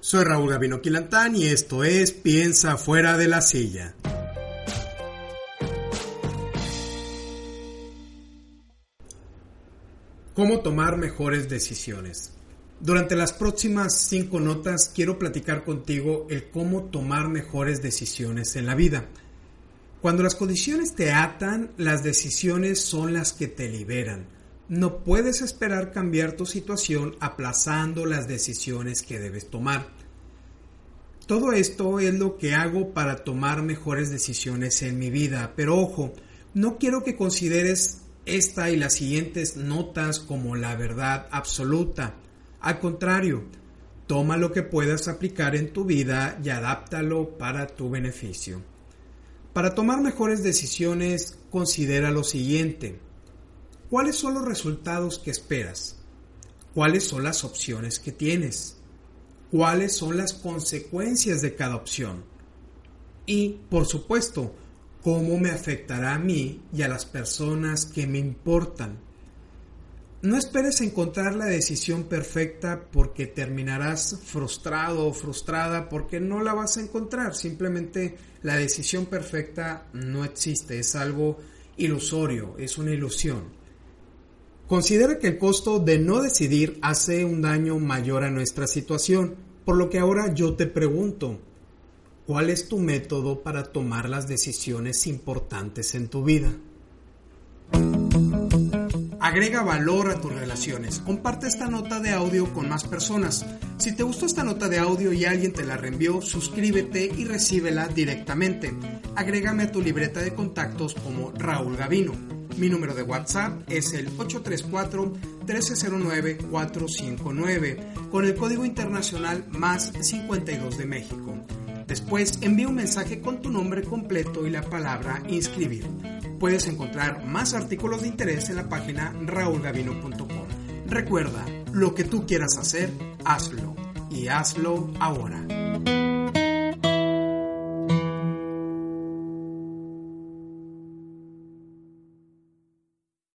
Soy Raúl Gavino Quilantán y esto es Piensa fuera de la silla. ¿Cómo tomar mejores decisiones? Durante las próximas cinco notas quiero platicar contigo el cómo tomar mejores decisiones en la vida. Cuando las condiciones te atan, las decisiones son las que te liberan. No puedes esperar cambiar tu situación aplazando las decisiones que debes tomar. Todo esto es lo que hago para tomar mejores decisiones en mi vida, pero ojo, no quiero que consideres esta y las siguientes notas como la verdad absoluta. Al contrario, toma lo que puedas aplicar en tu vida y adáptalo para tu beneficio. Para tomar mejores decisiones, considera lo siguiente. ¿Cuáles son los resultados que esperas? ¿Cuáles son las opciones que tienes? ¿Cuáles son las consecuencias de cada opción? Y, por supuesto, ¿cómo me afectará a mí y a las personas que me importan? No esperes encontrar la decisión perfecta porque terminarás frustrado o frustrada porque no la vas a encontrar. Simplemente la decisión perfecta no existe, es algo ilusorio, es una ilusión. Considera que el costo de no decidir hace un daño mayor a nuestra situación, por lo que ahora yo te pregunto, ¿cuál es tu método para tomar las decisiones importantes en tu vida? Agrega valor a tus relaciones. Comparte esta nota de audio con más personas. Si te gustó esta nota de audio y alguien te la reenvió, suscríbete y recíbela directamente. Agrégame a tu libreta de contactos como Raúl Gavino. Mi número de WhatsApp es el 834-1309-459 con el código internacional más 52 de México. Después envía un mensaje con tu nombre completo y la palabra inscribir. Puedes encontrar más artículos de interés en la página raulgavino.com. Recuerda, lo que tú quieras hacer, hazlo y hazlo ahora.